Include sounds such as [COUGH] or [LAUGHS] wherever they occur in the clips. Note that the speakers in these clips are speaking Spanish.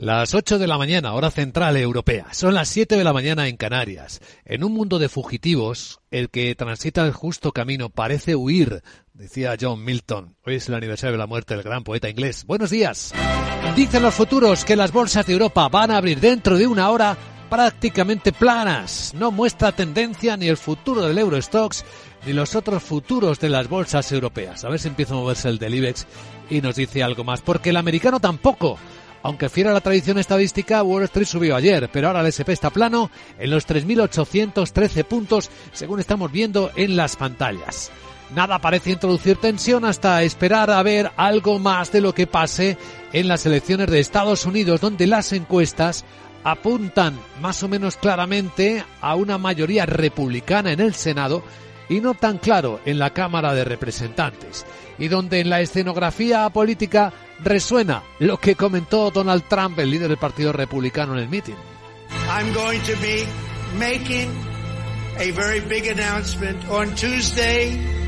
Las 8 de la mañana, hora central europea. Son las 7 de la mañana en Canarias. En un mundo de fugitivos, el que transita el justo camino parece huir, decía John Milton. Hoy es el aniversario de la muerte del gran poeta inglés. Buenos días. Dicen los futuros que las bolsas de Europa van a abrir dentro de una hora prácticamente planas. No muestra tendencia ni el futuro del Eurostox ni los otros futuros de las bolsas europeas. A ver si empieza a moverse el del IBEX y nos dice algo más. Porque el americano tampoco. Aunque fiera la tradición estadística, Wall Street subió ayer, pero ahora el SP está plano en los 3.813 puntos, según estamos viendo en las pantallas. Nada parece introducir tensión hasta esperar a ver algo más de lo que pase en las elecciones de Estados Unidos, donde las encuestas apuntan más o menos claramente a una mayoría republicana en el Senado y no tan claro en la Cámara de Representantes, y donde en la escenografía política resuena lo que comentó Donald Trump, el líder del Partido Republicano en el meeting. I'm going to be making a very big announcement on Tuesday, November 15.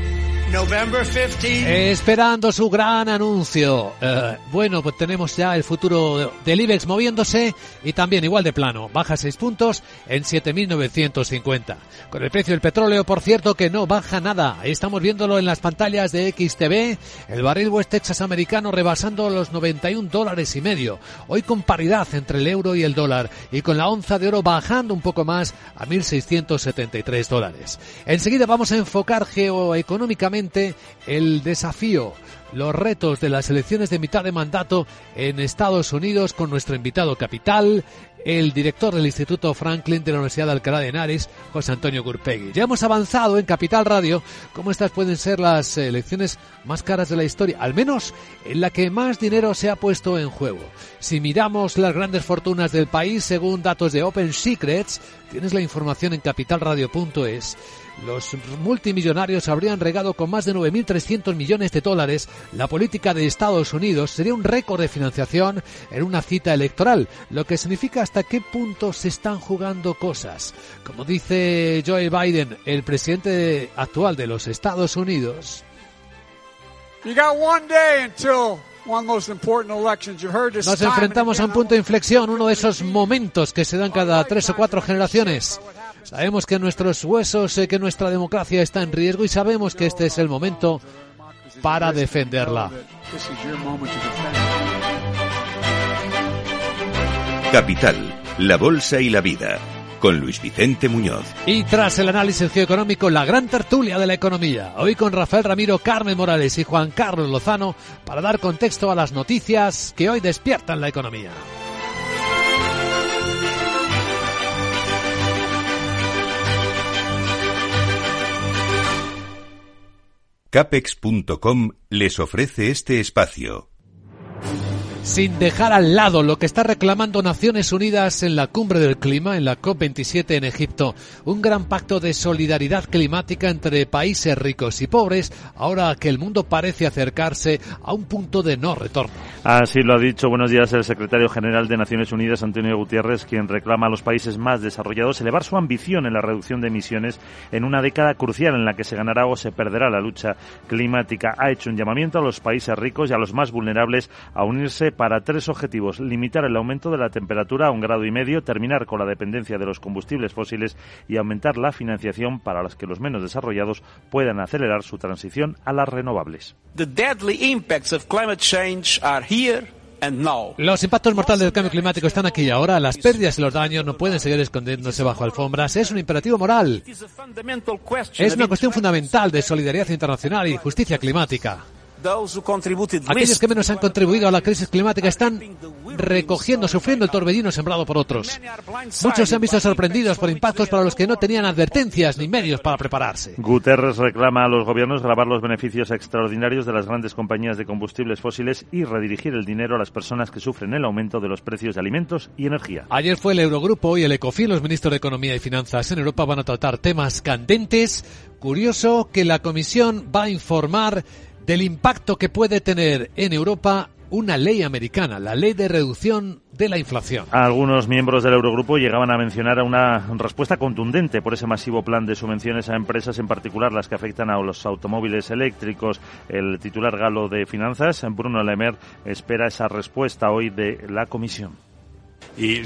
Esperando su gran anuncio. Eh, bueno, pues tenemos ya el futuro del IBEX moviéndose y también igual de plano. Baja 6 puntos en 7.950. Con el precio del petróleo, por cierto, que no baja nada. Ahí estamos viéndolo en las pantallas de XTV. El barril West Texas americano rebasando los 91 dólares y medio. Hoy con paridad entre el euro y el dólar. Y con la onza de oro bajando un poco más a 1.673 dólares. Enseguida vamos a enfocar geoeconómicamente el desafío, los retos de las elecciones de mitad de mandato en Estados Unidos con nuestro invitado capital, el director del Instituto Franklin de la Universidad de Alcalá de Henares, José Antonio Gurpegui. Ya hemos avanzado en Capital Radio cómo estas pueden ser las elecciones más caras de la historia, al menos en la que más dinero se ha puesto en juego. Si miramos las grandes fortunas del país según datos de Open Secrets, tienes la información en capitalradio.es, los multimillonarios habrían regado con más de 9.300 millones de dólares la política de Estados Unidos. Sería un récord de financiación en una cita electoral, lo que significa hasta qué punto se están jugando cosas. Como dice Joe Biden, el presidente actual de los Estados Unidos. Nos enfrentamos a un punto de inflexión, uno de esos momentos que se dan cada tres o cuatro generaciones. Sabemos que nuestros huesos, que nuestra democracia está en riesgo y sabemos que este es el momento para defenderla. Capital, la Bolsa y la Vida, con Luis Vicente Muñoz. Y tras el análisis geoeconómico, la gran tertulia de la economía. Hoy con Rafael Ramiro, Carmen Morales y Juan Carlos Lozano para dar contexto a las noticias que hoy despiertan la economía. Capex.com les ofrece este espacio. Sin dejar al lado lo que está reclamando Naciones Unidas en la cumbre del clima, en la COP27 en Egipto, un gran pacto de solidaridad climática entre países ricos y pobres, ahora que el mundo parece acercarse a un punto de no retorno. Así lo ha dicho, buenos días, el secretario general de Naciones Unidas, Antonio Gutiérrez, quien reclama a los países más desarrollados elevar su ambición en la reducción de emisiones en una década crucial en la que se ganará o se perderá la lucha climática. Ha hecho un llamamiento a los países ricos y a los más vulnerables a unirse para tres objetivos. Limitar el aumento de la temperatura a un grado y medio, terminar con la dependencia de los combustibles fósiles y aumentar la financiación para las que los menos desarrollados puedan acelerar su transición a las renovables. Los impactos mortales del cambio climático están aquí y ahora. Las pérdidas y los daños no pueden seguir escondiéndose bajo alfombras. Es un imperativo moral. Es una cuestión fundamental de solidaridad internacional y justicia climática. Aquellos que menos han contribuido a la crisis climática están recogiendo, sufriendo el torbellino sembrado por otros. Muchos se han visto sorprendidos por impactos para los que no tenían advertencias ni medios para prepararse. Guterres reclama a los gobiernos grabar los beneficios extraordinarios de las grandes compañías de combustibles fósiles y redirigir el dinero a las personas que sufren el aumento de los precios de alimentos y energía. Ayer fue el Eurogrupo y el Ecofin, los ministros de Economía y Finanzas en Europa van a tratar temas candentes. Curioso que la Comisión va a informar del impacto que puede tener en Europa una ley americana, la ley de reducción de la inflación. Algunos miembros del Eurogrupo llegaban a mencionar una respuesta contundente por ese masivo plan de subvenciones a empresas, en particular las que afectan a los automóviles eléctricos. El titular galo de finanzas, Bruno Lemer, espera esa respuesta hoy de la Comisión. Y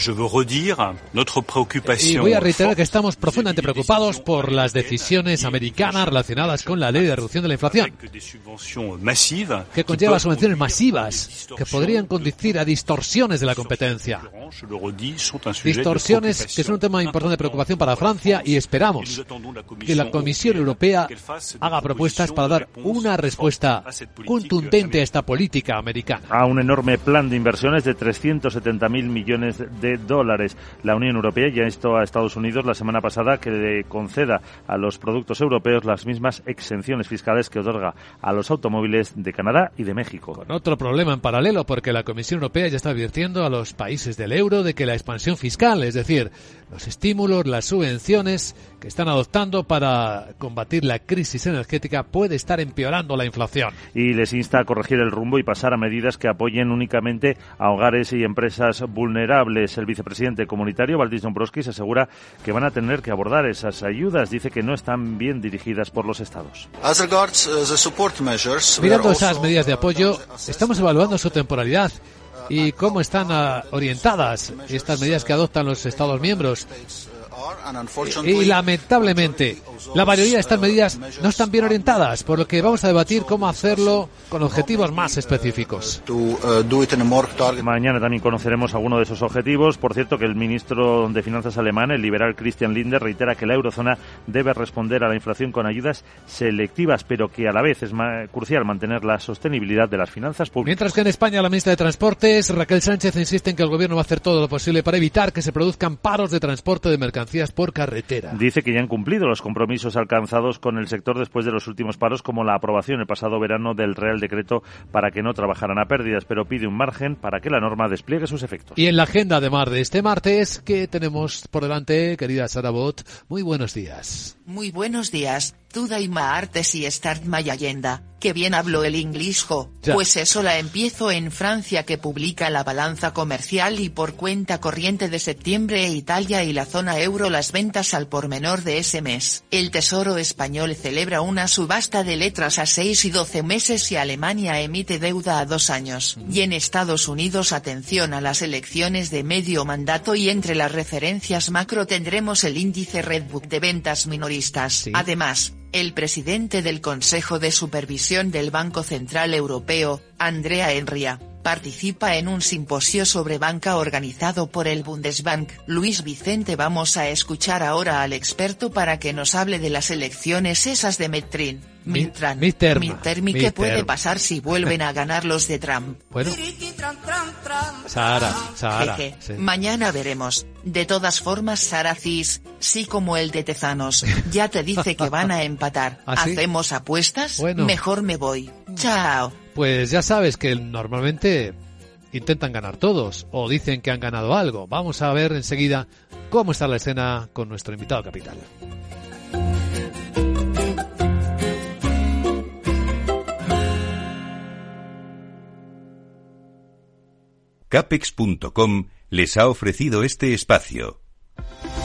voy a reiterar que estamos profundamente preocupados por las decisiones americanas relacionadas con la ley de reducción de la inflación, que conlleva subvenciones masivas que podrían conducir a distorsiones de la competencia. Distorsiones que son un tema importante de preocupación para Francia y esperamos que la Comisión Europea haga propuestas para dar una respuesta contundente a esta política americana. A un enorme plan de inversiones de 370.000 millones de dólares. La Unión Europea ya instó a Estados Unidos la semana pasada que le conceda a los productos europeos las mismas exenciones fiscales que otorga a los automóviles de Canadá y de México. Otro problema en paralelo, porque la Comisión Europea ya está advirtiendo a los países del euro de que la expansión fiscal, es decir, los estímulos, las subvenciones que están adoptando para combatir la crisis energética puede estar empeorando la inflación. Y les insta a corregir el rumbo y pasar a medidas que apoyen únicamente a hogares y empresas vulnerables. El vicepresidente comunitario, Valdis Dombrovskis, asegura que van a tener que abordar esas ayudas. Dice que no están bien dirigidas por los estados. Uh, Mirando esas medidas de apoyo, estamos evaluando su temporalidad y cómo están ah, orientadas estas medidas que adoptan los Estados miembros. Y lamentablemente, la mayoría de estas medidas no están bien orientadas, por lo que vamos a debatir cómo hacerlo con objetivos más específicos. Mañana también conoceremos algunos de esos objetivos. Por cierto, que el ministro de Finanzas alemán, el liberal Christian Lindner, reitera que la eurozona debe responder a la inflación con ayudas selectivas, pero que a la vez es crucial mantener la sostenibilidad de las finanzas públicas. Mientras que en España la ministra de Transportes, Raquel Sánchez, insiste en que el gobierno va a hacer todo lo posible para evitar que se produzcan paros de transporte de mercancías por carretera. Dice que ya han cumplido los compromisos alcanzados con el sector después de los últimos paros, como la aprobación el pasado verano del Real Decreto para que no trabajaran a pérdidas, pero pide un margen para que la norma despliegue sus efectos. Y en la agenda de mar de este martes, que tenemos por delante, querida Sara Bot, muy buenos días. Muy buenos días. Today my artes y start my agenda, que bien hablo el inglés pues eso la empiezo en Francia que publica la balanza comercial y por cuenta corriente de septiembre e Italia y la zona euro las ventas al por menor de ese mes. El Tesoro español celebra una subasta de letras a 6 y 12 meses y Alemania emite deuda a dos años. Y en Estados Unidos atención a las elecciones de medio mandato y entre las referencias macro tendremos el índice Redbook de ventas minoristas. Además, el presidente del Consejo de Supervisión del Banco Central Europeo, Andrea Enria, participa en un simposio sobre banca organizado por el Bundesbank. Luis Vicente vamos a escuchar ahora al experto para que nos hable de las elecciones esas de Metrin. Mintran, Midterm, ¿qué puede pasar si vuelven a ganar los de Trump? [LAUGHS] Bueno, Sahara, Sahara. Mañana veremos. De todas formas, Sara Cis, sí como el de Tezanos, ya te dice que van a empatar. [LAUGHS] ¿Ah, ¿Hacemos apuestas? Mejor me voy. Chao. Pues ya sabes que normalmente intentan ganar todos o dicen que han ganado algo. Vamos a ver enseguida cómo está la escena con nuestro invitado capital. Capex.com les ha ofrecido este espacio.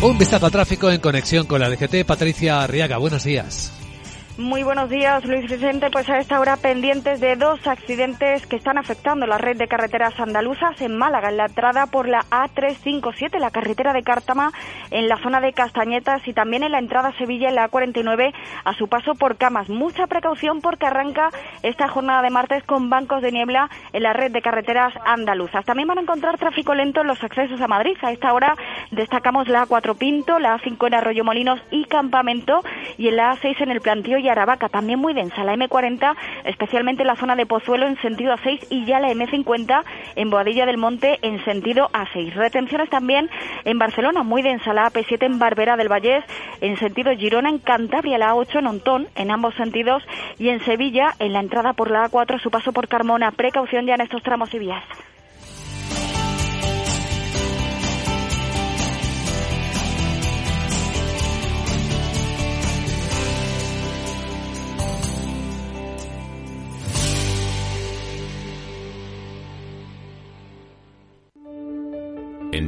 Un vistazo al tráfico en conexión con la DGT. Patricia Arriaga, buenos días. Muy buenos días, Luis Vicente. Pues a esta hora pendientes de dos accidentes que están afectando la red de carreteras andaluzas en Málaga, en la entrada por la A357, la carretera de Cártama, en la zona de Castañetas y también en la entrada a Sevilla, en la A49, a su paso por Camas. Mucha precaución porque arranca esta jornada de martes con bancos de niebla en la red de carreteras andaluzas. También van a encontrar tráfico lento en los accesos a Madrid. A esta hora destacamos la A4 Pinto, la A5 en Arroyo Molinos y Campamento y en la A6 en el Plantío y Aravaca, también muy densa, la M40, especialmente en la zona de Pozuelo en sentido A6 y ya la M50 en Boadilla del Monte en sentido A6. Retenciones también en Barcelona, muy densa, la AP7 en Barbera del Vallés en sentido Girona, en Cantabria la A8 en Ontón en ambos sentidos y en Sevilla en la entrada por la A4 su paso por Carmona. Precaución ya en estos tramos y vías.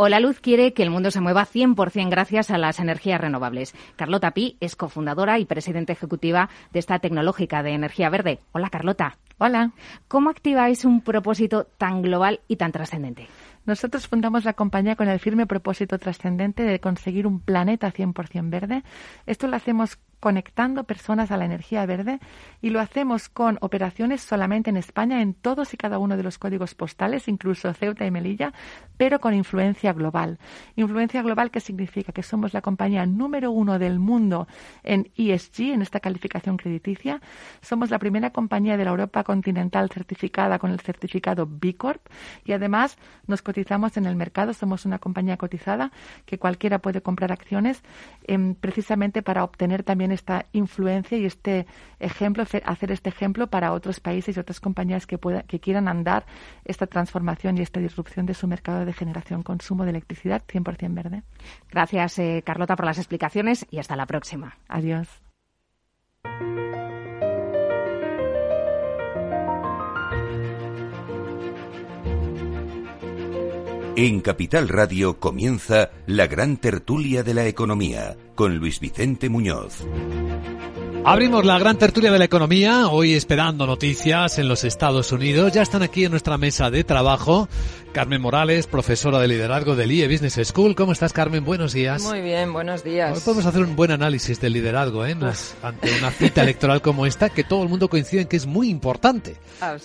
Hola Luz quiere que el mundo se mueva 100% gracias a las energías renovables. Carlota Pi es cofundadora y presidenta ejecutiva de esta tecnológica de energía verde. Hola Carlota. Hola. ¿Cómo activáis un propósito tan global y tan trascendente? Nosotros fundamos la compañía con el firme propósito trascendente de conseguir un planeta 100% verde. Esto lo hacemos conectando personas a la energía verde y lo hacemos con operaciones solamente en España, en todos y cada uno de los códigos postales, incluso Ceuta y Melilla, pero con influencia global. Influencia global que significa que somos la compañía número uno del mundo en ESG, en esta calificación crediticia. Somos la primera compañía de la Europa continental certificada con el certificado B Corp y además nos cotizamos en el mercado. Somos una compañía cotizada que cualquiera puede comprar acciones em, precisamente para obtener también esta influencia y este ejemplo, hacer este ejemplo para otros países y otras compañías que, que quieran andar esta transformación y esta disrupción de su mercado de generación, consumo de electricidad 100% verde. Gracias, eh, Carlota, por las explicaciones y hasta la próxima. Adiós. En Capital Radio comienza la gran tertulia de la economía con Luis Vicente Muñoz. Abrimos la gran tertulia de la economía, hoy esperando noticias en los Estados Unidos. Ya están aquí en nuestra mesa de trabajo Carmen Morales, profesora de liderazgo del IE Business School. ¿Cómo estás, Carmen? Buenos días. Muy bien, buenos días. Hoy podemos hacer un buen análisis del liderazgo ¿eh? ante una cita electoral como esta, que todo el mundo coincide en que es muy importante.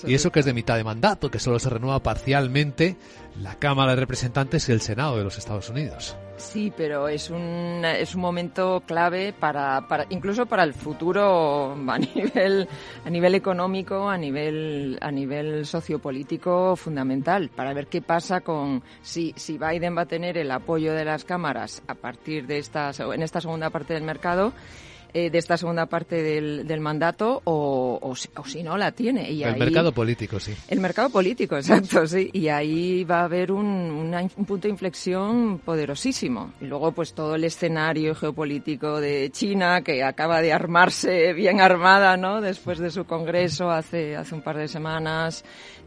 Y eso que es de mitad de mandato, que solo se renueva parcialmente la Cámara de Representantes y el Senado de los Estados Unidos. Sí, pero es un, es un momento clave para, para, incluso para el futuro a [LAUGHS] nivel, a nivel económico, a nivel, a nivel sociopolítico fundamental, para ver qué pasa con si, si Biden va a tener el apoyo de las cámaras a partir de esta, en esta segunda parte del mercado eh, de esta segunda parte del, del mandato o, o, si no la tiene. Y el mercado político, sí. El mercado político, [LAUGHS] exacto, sí. Y ahí va a haber un, un punto de inflexión poderosísimo. Y luego, pues todo el escenario geopolítico de China, que acaba de armarse bien armada, ¿no? Después de su congreso hace, hace un par de semanas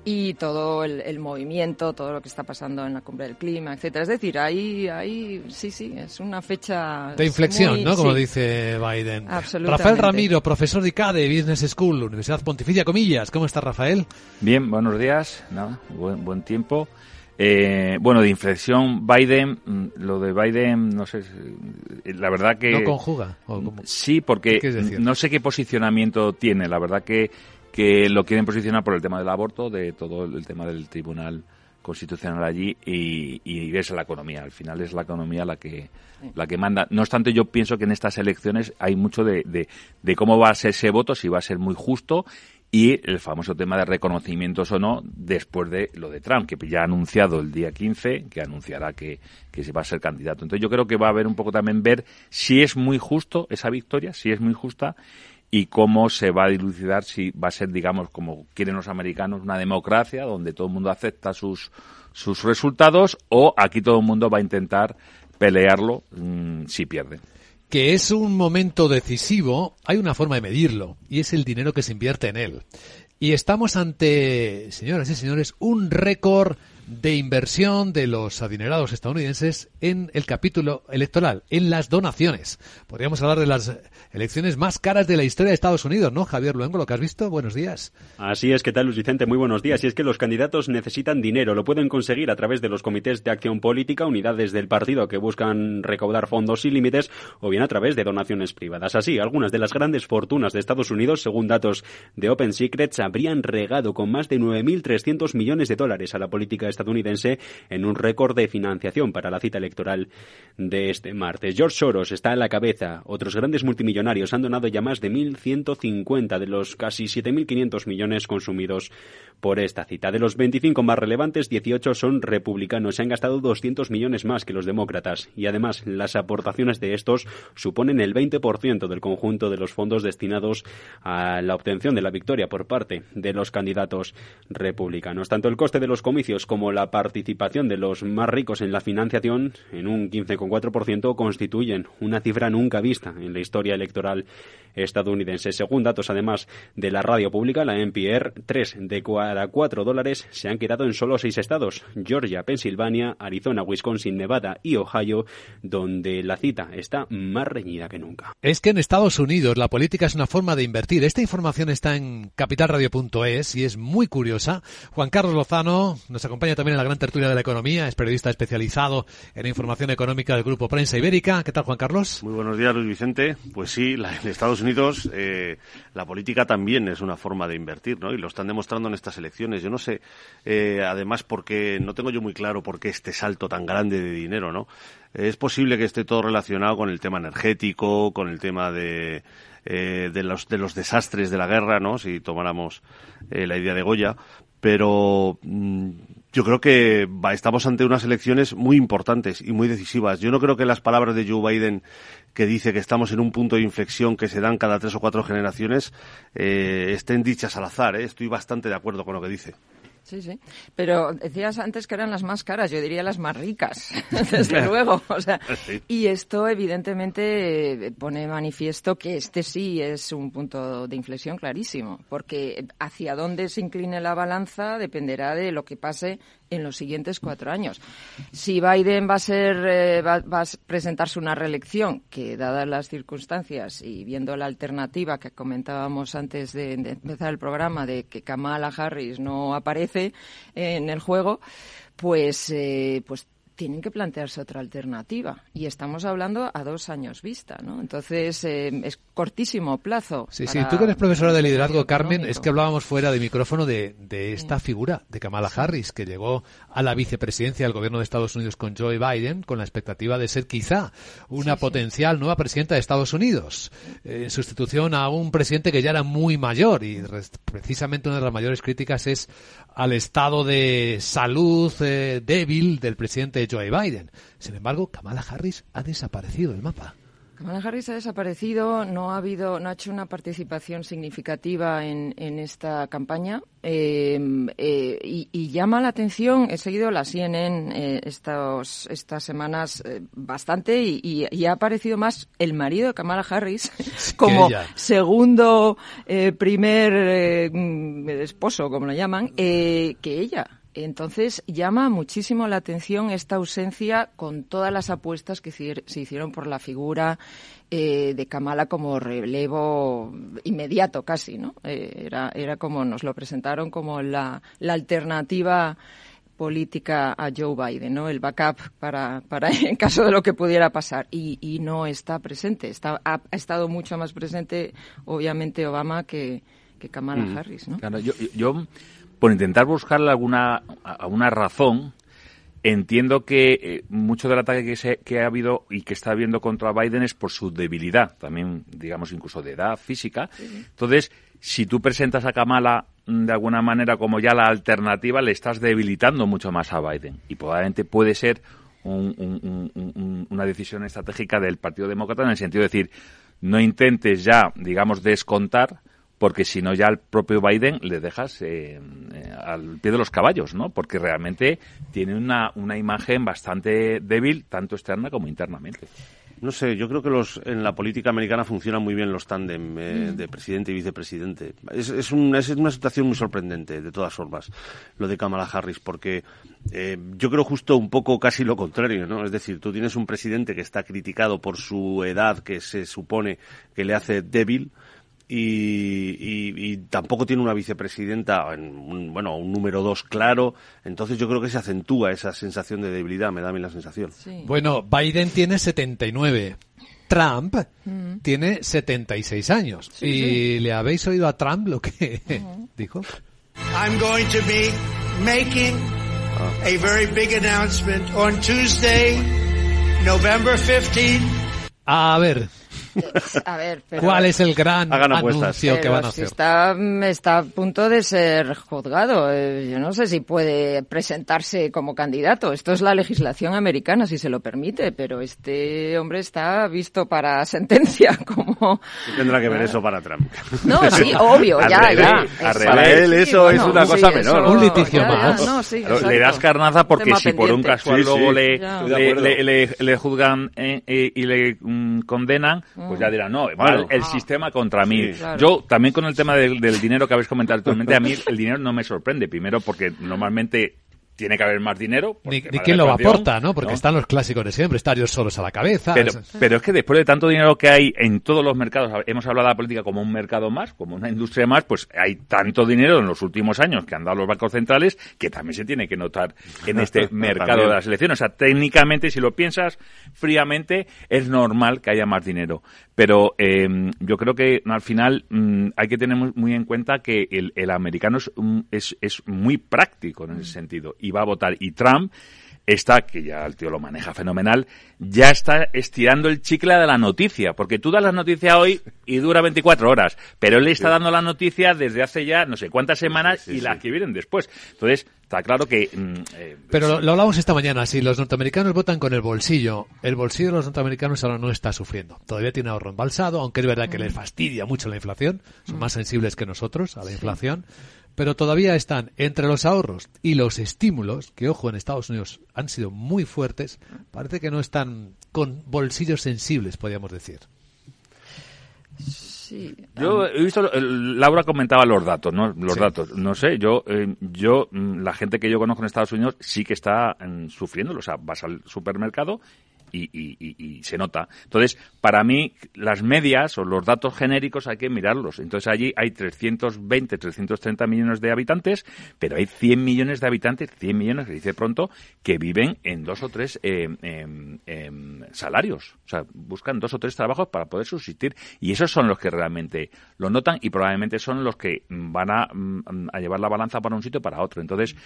y todo el, movimiento, todo lo que está pasando en la cumbre del clima, etcétera. Es decir, ahí, ahí sí, sí, es una fecha de inflexión, ¿no? Como dice Biden. Rafael Ramiro, profesor de ICADE, Business School, Universidad Pontificia Comillas. ¿Cómo está Rafael? Bien, buenos días, nada, buen, buen tiempo. Eh, bueno, de inflexión, Biden, mm, lo de Biden, no sé, la verdad que... ¿No conjuga? Sí, porque no sé qué posicionamiento tiene. La verdad que que lo quieren posicionar por el tema del aborto, de todo el tema del Tribunal constitucional allí y, y ves la economía. Al final es la economía la que la que manda. No obstante, yo pienso que en estas elecciones hay mucho de, de, de cómo va a ser ese voto, si va a ser muy justo y el famoso tema de reconocimientos o no después de lo de Trump, que ya ha anunciado el día 15 que anunciará que, que se va a ser candidato. Entonces yo creo que va a haber un poco también ver si es muy justo esa victoria, si es muy justa y cómo se va a dilucidar si va a ser, digamos, como quieren los americanos, una democracia donde todo el mundo acepta sus, sus resultados o aquí todo el mundo va a intentar pelearlo mmm, si pierde que es un momento decisivo, hay una forma de medirlo, y es el dinero que se invierte en él. Y estamos ante, señoras y señores, un récord de inversión de los adinerados estadounidenses en el capítulo electoral, en las donaciones. Podríamos hablar de las elecciones más caras de la historia de Estados Unidos, ¿no? Javier Luengo, lo que has visto, buenos días. Así es, ¿qué tal Luis Vicente? Muy buenos días. Y es que los candidatos necesitan dinero, lo pueden conseguir a través de los comités de acción política, unidades del partido que buscan recaudar fondos sin límites, o bien a través de donaciones privadas. Así, algunas de las grandes fortunas de Estados Unidos, según datos de Open Secrets, habrían regado con más de 9.300 millones de dólares a la política estadounidense en un récord de financiación para la cita electoral de este martes. George Soros está a la cabeza. Otros grandes multimillonarios han donado ya más de 1.150 de los casi 7.500 millones consumidos por esta cita. De los 25 más relevantes, 18 son republicanos. Se han gastado 200 millones más que los demócratas. Y además, las aportaciones de estos suponen el 20% del conjunto de los fondos destinados a la obtención de la victoria por parte de los candidatos republicanos. Tanto el coste de los comicios como la participación de los más ricos en la financiación, en un 15,4%, constituyen una cifra nunca vista en la historia electoral estadounidense. Según datos, además, de la radio pública, la NPR, tres de cada cuatro dólares se han quedado en solo seis estados, Georgia, Pensilvania, Arizona, Wisconsin, Nevada y Ohio, donde la cita está más reñida que nunca. Es que en Estados Unidos la política es una forma de invertir. Esta información está en capitalradio.es y es muy curiosa. Juan Carlos Lozano nos acompaña también en la gran tertulia de la economía, es periodista especializado en información económica del Grupo Prensa Ibérica. ¿Qué tal, Juan Carlos? Muy buenos días, Luis Vicente. Pues sí, la, en Estados Unidos eh, la política también es una forma de invertir, ¿no? Y lo están demostrando en estas elecciones. Yo no sé, eh, además, porque no tengo yo muy claro por qué este salto tan grande de dinero, ¿no? Es posible que esté todo relacionado con el tema energético, con el tema de, eh, de, los, de los desastres de la guerra, ¿no? Si tomáramos eh, la idea de Goya. Pero mmm, yo creo que estamos ante unas elecciones muy importantes y muy decisivas. Yo no creo que las palabras de Joe Biden que dice que estamos en un punto de inflexión que se dan cada tres o cuatro generaciones eh, estén dichas al azar. ¿eh? Estoy bastante de acuerdo con lo que dice. Sí, sí. Pero decías antes que eran las más caras, yo diría las más ricas, [LAUGHS] desde luego. O sea, sí. Y esto evidentemente pone manifiesto que este sí es un punto de inflexión clarísimo, porque hacia dónde se incline la balanza dependerá de lo que pase en los siguientes cuatro años. Si Biden va a ser eh, va, va, presentarse una reelección, que dadas las circunstancias y viendo la alternativa que comentábamos antes de, de empezar el programa de que Kamala Harris no aparece en el juego, pues eh, pues tienen que plantearse otra alternativa. Y estamos hablando a dos años vista, ¿no? Entonces, eh, es cortísimo plazo. Sí, sí. Tú que eres profesora de liderazgo, Carmen, es que hablábamos fuera de micrófono de, de esta figura de Kamala Harris, que llegó a la vicepresidencia del gobierno de Estados Unidos con Joe Biden, con la expectativa de ser quizá una sí, potencial sí. nueva presidenta de Estados Unidos, eh, en sustitución a un presidente que ya era muy mayor. Y precisamente una de las mayores críticas es al estado de salud eh, débil del presidente Joe Biden. Sin embargo, Kamala Harris ha desaparecido del mapa. Kamala Harris ha desaparecido, no ha habido, no ha hecho una participación significativa en, en esta campaña eh, eh, y, y, llama la atención. He seguido la CNN eh, estos, estas semanas eh, bastante y, y, y, ha aparecido más el marido de Kamala Harris [LAUGHS] como segundo eh, primer mm, esposo, como lo llaman, que ella. Entonces llama muchísimo la atención esta ausencia con todas las apuestas que se hicieron por la figura eh, de Kamala como relevo inmediato casi, ¿no? Eh, era, era como nos lo presentaron como la, la alternativa política a Joe Biden, ¿no? El backup para, para [LAUGHS] en caso de lo que pudiera pasar. Y, y no está presente. Está, ha, ha, estado mucho más presente, obviamente, Obama que, que Kamala mm. Harris, ¿no? Claro, yo, yo por intentar buscarle alguna, alguna razón Entiendo que eh, mucho del ataque que, se, que ha habido y que está habiendo contra Biden es por su debilidad, también, digamos, incluso de edad física. Entonces, si tú presentas a Kamala mm, de alguna manera como ya la alternativa, le estás debilitando mucho más a Biden. Y probablemente puede ser una decisión estratégica del Partido Demócrata en el sentido de decir, no intentes ya, digamos, descontar porque si no ya al propio Biden le dejas eh, eh, al pie de los caballos, ¿no? Porque realmente tiene una, una imagen bastante débil, tanto externa como internamente. No sé, yo creo que los, en la política americana funcionan muy bien los tándem eh, mm. de presidente y vicepresidente. Es, es, una situación muy sorprendente, de todas formas, lo de Kamala Harris, porque yo creo justo un poco casi lo contrario, ¿no? Es decir, tú tienes un presidente que está criticado por su edad, que se supone que le hace débil, y, y, tampoco tiene una vicepresidenta, en un, bueno, un número dos claro. Entonces yo creo que se acentúa esa sensación de debilidad, me da a mí la sensación. Bueno, Biden tiene 79. Trump mm. tiene 76 años. ¿Y le habéis oído a Trump lo que [LAUGHS] dijo? I'm going to be making a very big announcement on Tuesday, November 15. A ver, a ver, ¿Cuál es el gran anuncio que van a hacer? Está, está a punto de ser juzgado. Eh, yo no sé si puede presentarse como candidato. Esto es la legislación americana, si se lo permite, pero este hombre está visto para sentencia [LAUGHS] como... tendrá que ver eso para Trump? No, sí, obvio, ya, ya. Para él eso es una cosa menor. un litigio más. le das carnaza porque si por un casual luego le, le, juzgan eh, eh, y le mm, condenan, pues ya dirán, no, el sistema contra mí. Yo también con el tema del, del dinero que habéis comentado actualmente, a mí el dinero no me sorprende. Primero porque normalmente tiene que haber más dinero. Ni, quién lo aporta, ¿no? Porque están los clásicos de siempre, estar ellos solos a la cabeza. Pero, pero, es que después de tanto dinero que hay en todos los mercados, hemos hablado de la política como un mercado más, como una industria más, pues hay tanto dinero en los últimos años que han dado los bancos centrales que también se tiene que notar en este [LAUGHS] mercado de las elecciones. O sea, técnicamente, si lo piensas fríamente, es normal que haya más dinero. Pero eh, yo creo que al final mm, hay que tener muy, en cuenta que el, el americano es, es, es muy práctico en ese sentido y va a votar. Y Trump está, que ya el tío lo maneja fenomenal, ya está estirando el chicle de la noticia, porque tú das la noticia hoy y dura 24 horas, pero él le está dando la noticia desde hace ya no sé cuántas semanas y las que vienen después. Entonces, está claro que... Mm, eh, pero lo, hablamos esta mañana, si los norteamericanos votan con el bolsillo, el bolsillo de los norteamericanos ahora no está sufriendo. Todavía tiene ahorro embalsado, aunque es verdad que les fastidia mucho la inflación, son más sensibles que nosotros a la inflación pero todavía están entre los ahorros y los estímulos, que ojo en Estados Unidos han sido muy fuertes, parece que no están con bolsillos sensibles, podríamos decir. Sí. Yo he visto, Laura comentaba los datos, ¿no? Los datos. No sé, yo, eh, yo, mm, la gente que yo conozco en Estados Unidos sí que está mm, sufriendo. O sea, vas al supermercado y, se nota. Entonces, para mí, las medias o los datos genéricos hay que mirarlos. Entonces, allí hay 320, 330 millones de habitantes, pero hay 100 millones de habitantes, 100 millones, que dice pronto, que viven en dos o tres eh, em, em, salarios. O sea, buscan dos o tres trabajos para poder subsistir. Y esos son los que realmente lo notan y probablemente son los que van a, mm, a llevar la balanza para un sitio para otro. Entonces,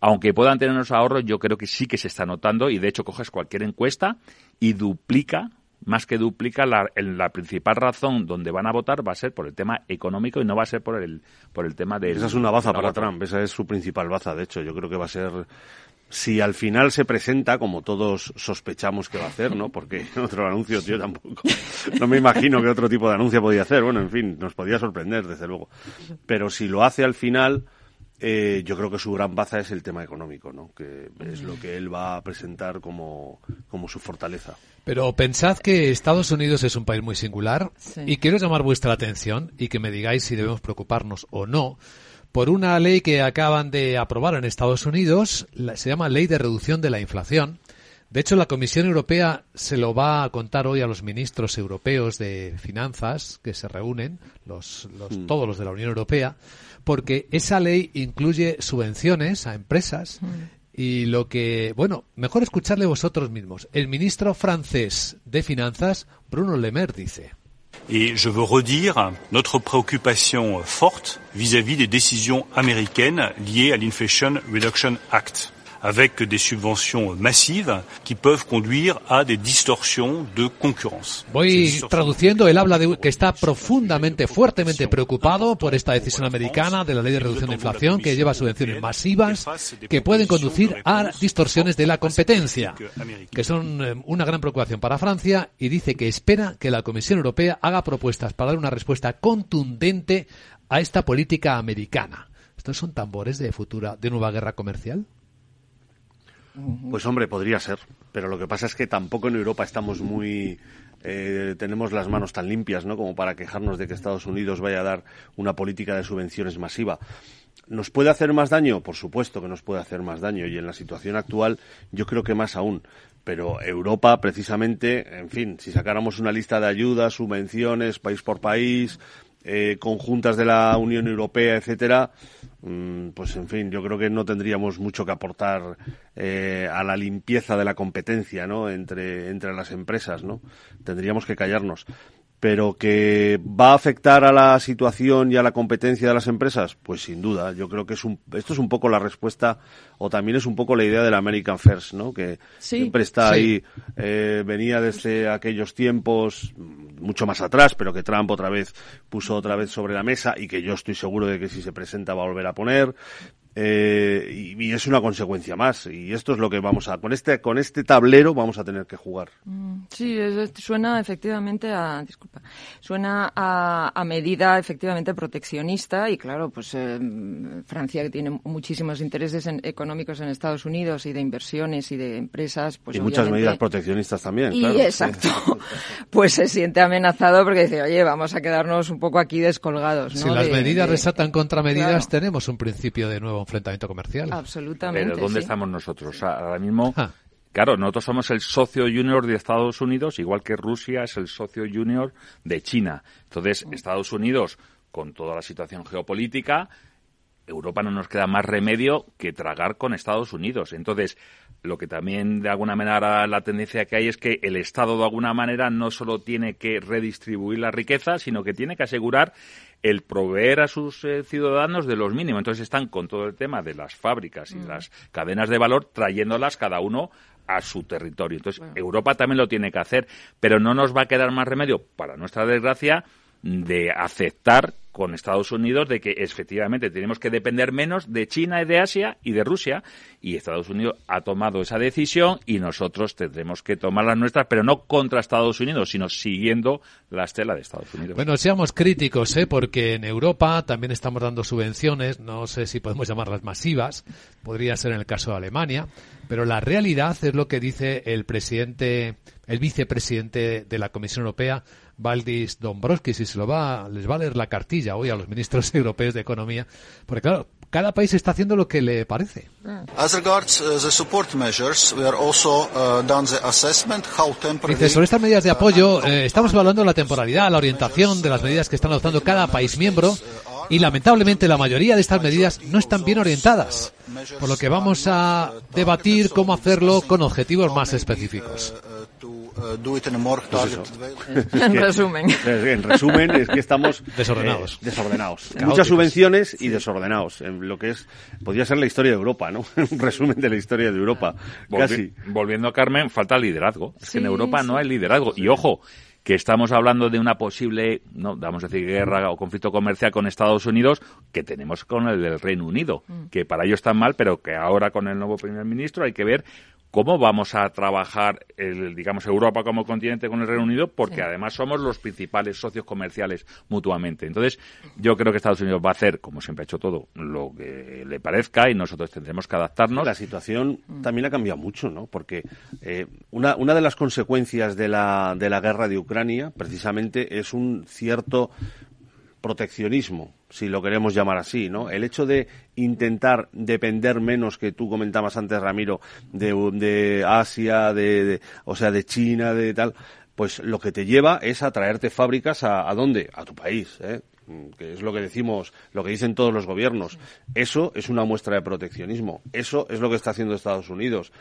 aunque puedan tener unos ahorros, yo creo que sí que se está notando y de hecho coges cualquier encuesta y duplica más que duplica la, la principal razón donde van a votar va a ser por el tema económico y no va a ser por el por el tema de esa es una baza para Trump esa es su principal baza de hecho yo creo que va a ser si al final se presenta como todos sospechamos que va a hacer no porque [LAUGHS] otro anuncio yo tampoco. [LAUGHS] No me imagino que otro tipo de anuncio podía hacer. Bueno en fin nos podía sorprender desde luego. Pero si lo hace al final eh, yo creo que su gran baza es el tema económico, ¿no? que es lo que él va a presentar como, como su fortaleza. Pero pensad que Estados Unidos es un país muy singular y quiero llamar vuestra atención y que me digáis si debemos preocuparnos o no por una ley que acaban de aprobar en Estados Unidos, se llama Ley de Reducción de la Inflación. De hecho, la Comisión Europea se lo va a contar hoy a los ministros europeos de finanzas que se reúnen, los, mm. todos los de la Unión Europea, porque esa ley incluye subvenciones a empresas mm. y lo que, bueno, mejor escucharle vosotros mismos. El ministro francés de Finanzas, Bruno Le Maire, dice. Et je veux redire notre préoccupation forte vis-à-vis des décisions américaines liées à l'Inflation Reduction Act avec des subventions masivas qui peuvent conduire a des distorsions de concurrence. Voy traduciendo, él habla de que está profundamente, fuertemente preocupado por esta decisión americana de la ley de reducción de inflación que lleva subvenciones masivas que pueden conducir a distorsiones de la competencia, que son eh, una gran preocupación para Francia y dice que espera que la Comisión Europea haga propuestas para dar una respuesta contundente a esta política americana. ¿Estos son tambores de futura, de nueva guerra comercial? Pues hombre, podría ser, pero lo que pasa es que tampoco en Europa estamos muy eh, tenemos las manos tan limpias, ¿no? Como para quejarnos de que Estados Unidos vaya a dar una política de subvenciones masiva. ¿Nos puede hacer más daño? Por supuesto que nos puede hacer más daño y en la situación actual yo creo que más aún. Pero Europa, precisamente, en fin, si sacáramos una lista de ayudas, subvenciones, país por país, eh, conjuntas de la Unión Europea, etcétera, mm, pues en fin, yo creo que no tendríamos mucho que aportar eh, a la limpieza de la competencia, ¿no? Entre, entre las empresas, ¿no? Tendríamos que callarnos pero que va a afectar a la situación y a la competencia de las empresas, pues sin duda. Yo creo que es un, esto es un poco la respuesta, o también es un poco la idea del American First, ¿no? Que siempre está ahí, eh, venía desde aquellos tiempos, mucho más atrás, pero que Trump otra vez puso otra vez sobre la mesa y que yo estoy seguro de que si se presenta va a volver a poner. Eh, y, es una consecuencia más y esto es lo que vamos a con este con este tablero vamos a tener que jugar. Mm, sí suena efectivamente a disculpa suena a, medida efectivamente proteccionista y claro pues eh, Francia que tiene muchísimos intereses económicos en Estados Unidos y de inversiones y de empresas pues y muchas medidas proteccionistas también y exacto [LAUGHS] pues se siente amenazado porque dice oye vamos a quedarnos un poco aquí descolgados si las medidas resaltan contra medidas tenemos un principio de nuevo enfrentamiento comercial. Absolutamente. Pero ¿dónde estamos nosotros? Ahora mismo, ah. claro, nosotros somos el socio junior de Estados Unidos, igual que Rusia es el socio junior de China. Entonces, Estados Unidos, con toda la situación geopolítica, Europa no nos queda más remedio que tragar con Estados Unidos. Entonces, lo que también de alguna manera la tendencia que hay es que el Estado de alguna manera no solo tiene que redistribuir la riqueza, sino que tiene que asegurar el proveer a sus eh, ciudadanos de los mínimos. Entonces están con todo el tema de las fábricas y mm. las cadenas de valor trayéndolas cada uno a su territorio. Entonces Europa también lo tiene que hacer, pero no nos va a quedar más remedio, para nuestra desgracia, de aceptar con Estados Unidos de que efectivamente tenemos que depender menos de China y de Asia y de Rusia y Estados Unidos ha tomado esa decisión y nosotros tendremos que tomar las nuestras, pero no contra Estados Unidos, sino siguiendo la estela de Estados Unidos. Bueno, seamos críticos, ¿eh? porque en Europa también estamos dando subvenciones, no sé si podemos llamarlas masivas, podría ser en el caso de Alemania, pero la realidad es lo que dice el presidente, el vicepresidente de la Comisión Europea, Valdis Dombrovskis, y se lo va, les va a leer la cartilla hoy a los ministros [LAUGHS] europeos de Economía, porque claro, cada país está haciendo lo que le parece. Dice, sobre estas medidas de apoyo, eh, estamos evaluando la temporalidad, la orientación de las medidas que están adoptando cada país miembro y lamentablemente la mayoría de estas medidas no están bien orientadas, por lo que vamos a debatir cómo hacerlo con objetivos más específicos. [LAUGHS] en resumen. En resumen, es que estamos [LAUGHS] desordenados. Eh, desordenados. Muchas subvenciones y desordenados. En lo que es, podría ser la historia de Europa, ¿no? [LAUGHS] Un resumen de la historia de Europa. Casi. Volviendo a Carmen, falta liderazgo. Es que en Europa no hay liderazgo. Y ojo, que estamos hablando de una posible, no, vamos a decir, guerra o conflicto comercial con Estados Unidos, que tenemos con el del Reino Unido, mm. que para ellos está mal, pero que ahora con el nuevo primer ministro hay que ver cómo vamos a trabajar, el, digamos, Europa como continente con el Reino Unido, porque además somos los principales socios comerciales mutuamente. Entonces, yo creo que Estados Unidos va a hacer, como siempre ha hecho todo, lo que le parezca y nosotros tendremos que adaptarnos. La situación también ha cambiado mucho, ¿no? Porque eh, una, una de las consecuencias de la, de la guerra de Ucrania, precisamente, es un cierto proteccionismo, si lo queremos llamar así, ¿no? El hecho de intentar depender menos que tú comentabas antes, Ramiro, de, de Asia, de, o sea, de China, de tal, pues lo que te lleva es a traerte fábricas a, a dónde? A tu país, ¿eh? que es lo que decimos, lo que dicen todos los gobiernos. Eso es una muestra de proteccionismo. Eso es lo que está haciendo Estados Unidos.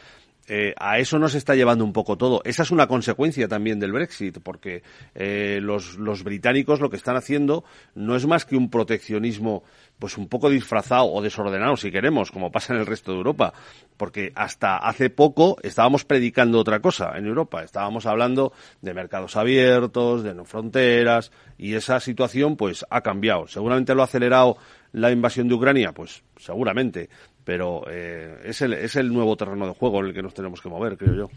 Eh, a eso nos está llevando un poco todo. Esa es una consecuencia también del Brexit, porque eh, los, los británicos lo que están haciendo no es más que un proteccionismo pues un poco disfrazado o desordenado, si queremos, como pasa en el resto de Europa, porque hasta hace poco estábamos predicando otra cosa en Europa, estábamos hablando de mercados abiertos, de no fronteras, y esa situación pues ha cambiado. Seguramente lo ha acelerado la invasión de Ucrania, pues seguramente, pero eh, es, el, es el nuevo terreno de juego en el que nos tenemos que mover, creo yo.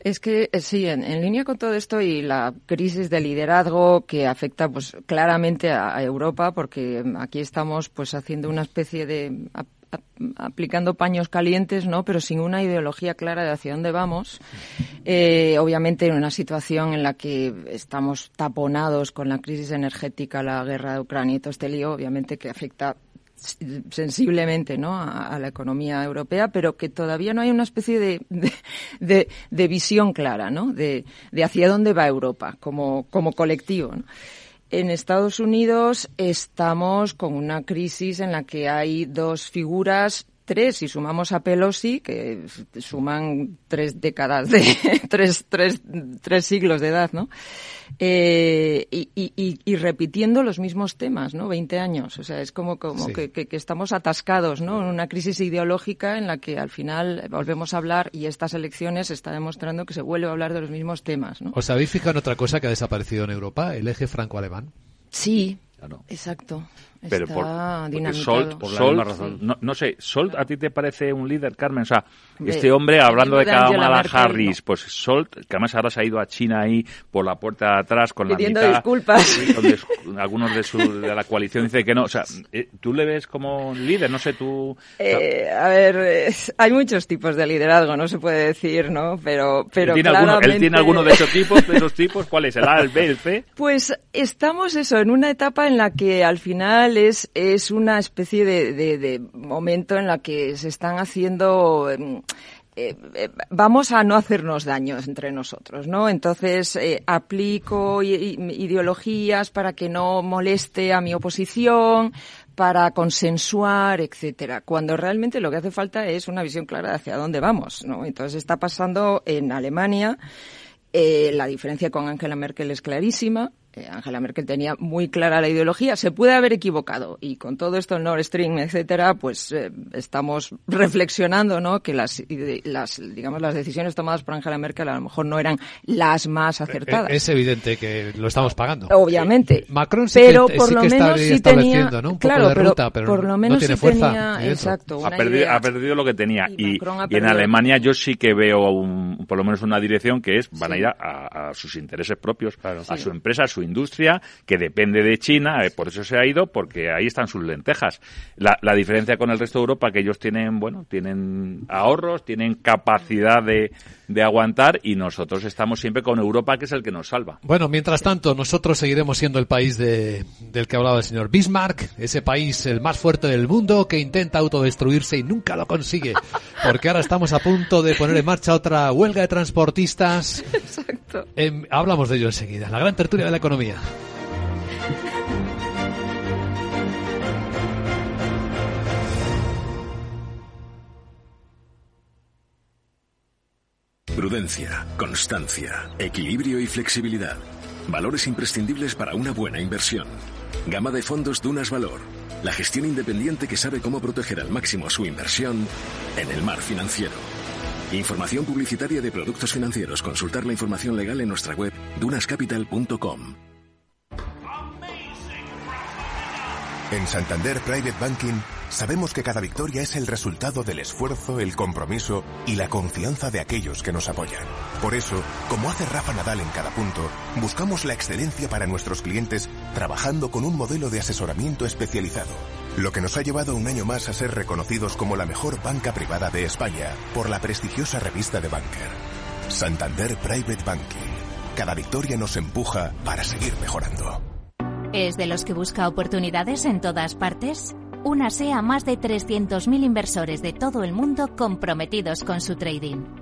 Es que eh, sí, en, línea con todo esto y la crisis de liderazgo que afecta pues claramente a, Europa, porque aquí estamos pues haciendo una especie de aplicando paños calientes, ¿no? Pero sin una ideología clara de hacia dónde vamos. Eh, obviamente en una situación en la que estamos taponados con la crisis energética, la guerra de Ucrania y todo este lío, obviamente que afecta sensiblemente ¿no? A, la economía europea, pero que todavía no hay una especie de, de, visión clara ¿no? de, hacia dónde va Europa como, como colectivo. En Estados Unidos estamos con una crisis en la que hay dos figuras tres, si sumamos a Pelosi, que suman tres décadas de, [LAUGHS] tres, tres, tres siglos de edad, ¿no? Eh, y, y, y, repitiendo los mismos temas, ¿no? Veinte años. O sea, es como, como que, que, que, estamos atascados, ¿no? En una crisis ideológica en la que al final volvemos a hablar y estas elecciones está demostrando que se vuelve a hablar de los mismos temas, ¿no? ¿Os habéis fijado en otra cosa que ha desaparecido en Europa? El eje franco-alemán. Sí, exacto. Pero Está por, Solt, por Solt razón. No, no, sé, Solt, ¿a ti te parece un líder, Carmen? O sea, este hombre hablando de, Kamala Harris, pues Solt, que además ahora se ha ido a China ahí por la puerta de atrás con Pidiendo la mitad. disculpas. Donde algunos de, su, de la coalición dicen que no. O sea, eh, ¿tú le ves como líder? No sé, tú... Eh, a ver, hay muchos tipos de liderazgo, no se puede decir, ¿no? Pero, pero ¿Él tiene, claramente... alguno, ¿Él tiene alguno de esos tipos? ¿De esos tipos? ¿Cuál es? ¿El A, el B, el C? Pues estamos eso, en una etapa en la que al final es, una especie de, momento en la que se están haciendo eh, eh, vamos a no hacernos daño entre nosotros, ¿no? Entonces eh, aplico ideologías para que no moleste a mi oposición, para consensuar, etcétera. Cuando realmente lo que hace falta es una visión clara de hacia dónde vamos, ¿no? Entonces está pasando en Alemania. La diferencia con Angela Merkel es clarísima. Eh, Angela Merkel tenía muy clara la ideología, se puede haber equivocado y con todo esto el Nord Stream, etcétera, pues eh, estamos reflexionando, ¿no? Que las, las, digamos, las decisiones tomadas por Angela Merkel a lo mejor no eran las más acertadas. Es evidente que lo estamos pagando. Obviamente. Macron sí pero que, por sí lo que menos está sí tenía, estableciendo, ¿no? Un claro, poco de pero ruta, pero por lo no menos tiene sí fuerza. tenía, exacto, ha, perdido, idea. ha perdido lo que tenía y, en Alemania yo sí que veo un, por lo menos una dirección que es van a ir a, a- a sus intereses propios, a su empresa, a su industria, que depende de China, eh, por eso se ha ido, porque ahí están sus lentejas. La, la diferencia con el resto de Europa que ellos tienen, bueno, tienen ahorros, tienen capacidad de, de aguantar y nosotros estamos siempre con Europa, que es el que nos salva. Bueno, mientras tanto, nosotros seguiremos siendo el país de, del que hablaba el señor Bismarck, ese país el más fuerte del mundo que intenta autodestruirse y nunca lo consigue, porque ahora estamos a punto de poner en marcha otra huelga de transportistas. [LAUGHS] Exacto. Em, hablamos de ello enseguida, la gran tertulia de la economía. Prudencia, constancia, equilibrio y flexibilidad. Valores imprescindibles para una buena inversión. Gama de fondos Dunas Valor. La gestión independiente que sabe cómo proteger al máximo su inversión en el mar financiero. Información publicitaria de productos financieros. Consultar la información legal en nuestra web dunascapital.com. En Santander Private Banking sabemos que cada victoria es el resultado del esfuerzo, el compromiso y la confianza de aquellos que nos apoyan. Por eso, como hace Rafa Nadal en cada punto, buscamos la excelencia para nuestros clientes trabajando con un modelo de asesoramiento especializado, lo que nos ha llevado un año más a ser reconocidos como la mejor banca privada de España por la prestigiosa revista de Banker. Santander Private Banking. Cada victoria nos empuja para seguir mejorando. ¿Es de los que busca oportunidades en todas partes? Únase a más de 300.000 inversores de todo el mundo comprometidos con su trading.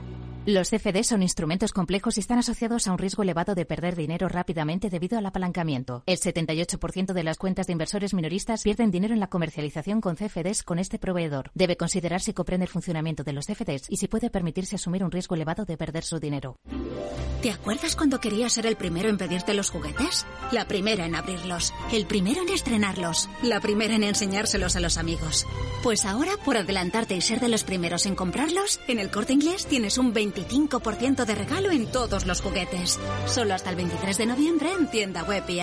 Los CFD son instrumentos complejos y están asociados a un riesgo elevado de perder dinero rápidamente debido al apalancamiento. El 78% de las cuentas de inversores minoristas pierden dinero en la comercialización con CFDs con este proveedor. Debe considerar si comprende el funcionamiento de los CFDs y si puede permitirse asumir un riesgo elevado de perder su dinero. ¿Te acuerdas cuando querías ser el primero en pedirte los juguetes? La primera en abrirlos, el primero en estrenarlos, la primera en enseñárselos a los amigos. Pues ahora, por adelantarte y ser de los primeros en comprarlos, en el corte inglés tienes un 20 25% de regalo en todos los juguetes. Solo hasta el 23 de noviembre en tienda web y.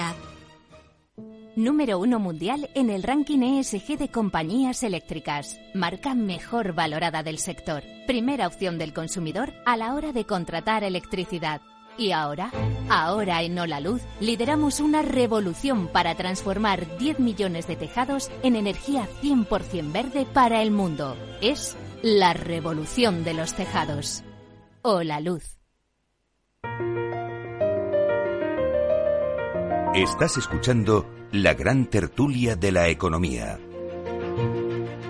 Número uno mundial en el ranking ESG de compañías eléctricas. Marca mejor valorada del sector. Primera opción del consumidor a la hora de contratar electricidad. Y ahora, ahora en Hola Luz, lideramos una revolución para transformar 10 millones de tejados en energía 100% verde para el mundo. Es la revolución de los tejados o la luz. Estás escuchando la gran tertulia de la economía.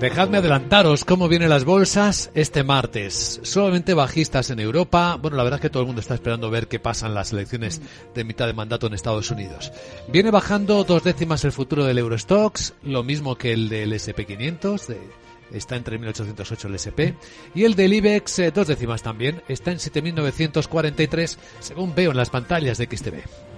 Dejadme adelantaros cómo vienen las bolsas este martes. Solamente bajistas en Europa. Bueno, la verdad es que todo el mundo está esperando ver qué pasan las elecciones de mitad de mandato en Estados Unidos. Viene bajando dos décimas el futuro del Eurostox, lo mismo que el del SP500, de está entre 1808 el SP, y el del IBEX, eh, dos décimas también, está en 7943, según veo en las pantallas de XTV.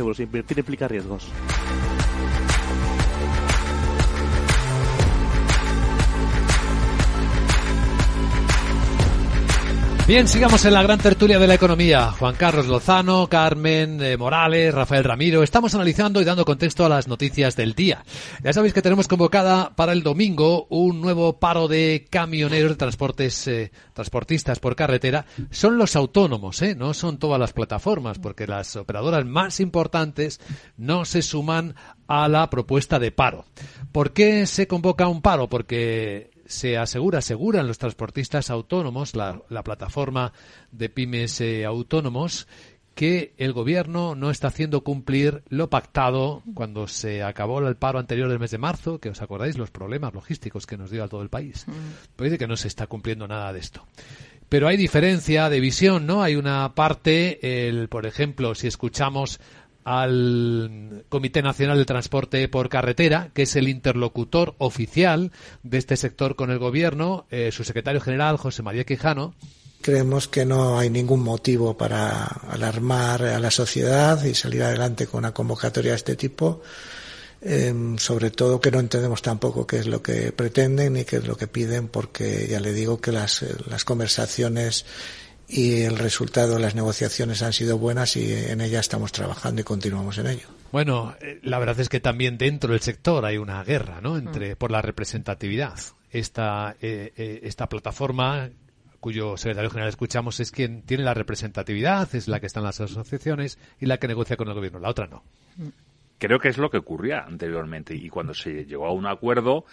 euros. Invertir implica riesgos. Bien, sigamos en la gran tertulia de la economía. Juan Carlos Lozano, Carmen eh, Morales, Rafael Ramiro. Estamos analizando y dando contexto a las noticias del día. Ya sabéis que tenemos convocada para el domingo un nuevo paro de camioneros de transportes, eh, transportistas por carretera. Son los autónomos, ¿eh? no son todas las plataformas, porque las operadoras más importantes no se suman a la propuesta de paro. ¿Por qué se convoca un paro? Porque se asegura, aseguran los transportistas autónomos, la, plataforma de pymes eh, autónomos, que el gobierno no está haciendo cumplir lo pactado cuando se acabó el paro anterior del mes de marzo, que os acordáis los problemas logísticos que nos dio a todo el país. Mm. Pues dice que no se está cumpliendo nada de esto. Pero hay diferencia de visión, ¿no? Hay una parte, el, por ejemplo, si escuchamos al Comité Nacional de Transporte por Carretera, que es el interlocutor oficial de este sector con el Gobierno, eh, su secretario general, José María Quijano. Creemos que no hay ningún motivo para alarmar a la sociedad y salir adelante con una convocatoria de este tipo. Em, sobre todo que no entendemos tampoco qué es lo que pretenden ni qué es lo que piden, porque ya le digo que las, las conversaciones y el resultado de las negociaciones han sido buenas y en ellas estamos trabajando y continuamos en ello. Bueno, eh, la verdad es que también dentro del sector hay una guerra, ¿no? Entre mm. por la representatividad. Esta eh, eh, esta plataforma cuyo secretario general escuchamos es quien tiene la representatividad, es la que está en las asociaciones y la que negocia con el gobierno. La otra no. Creo que es lo que ocurría anteriormente y cuando se llegó a un acuerdo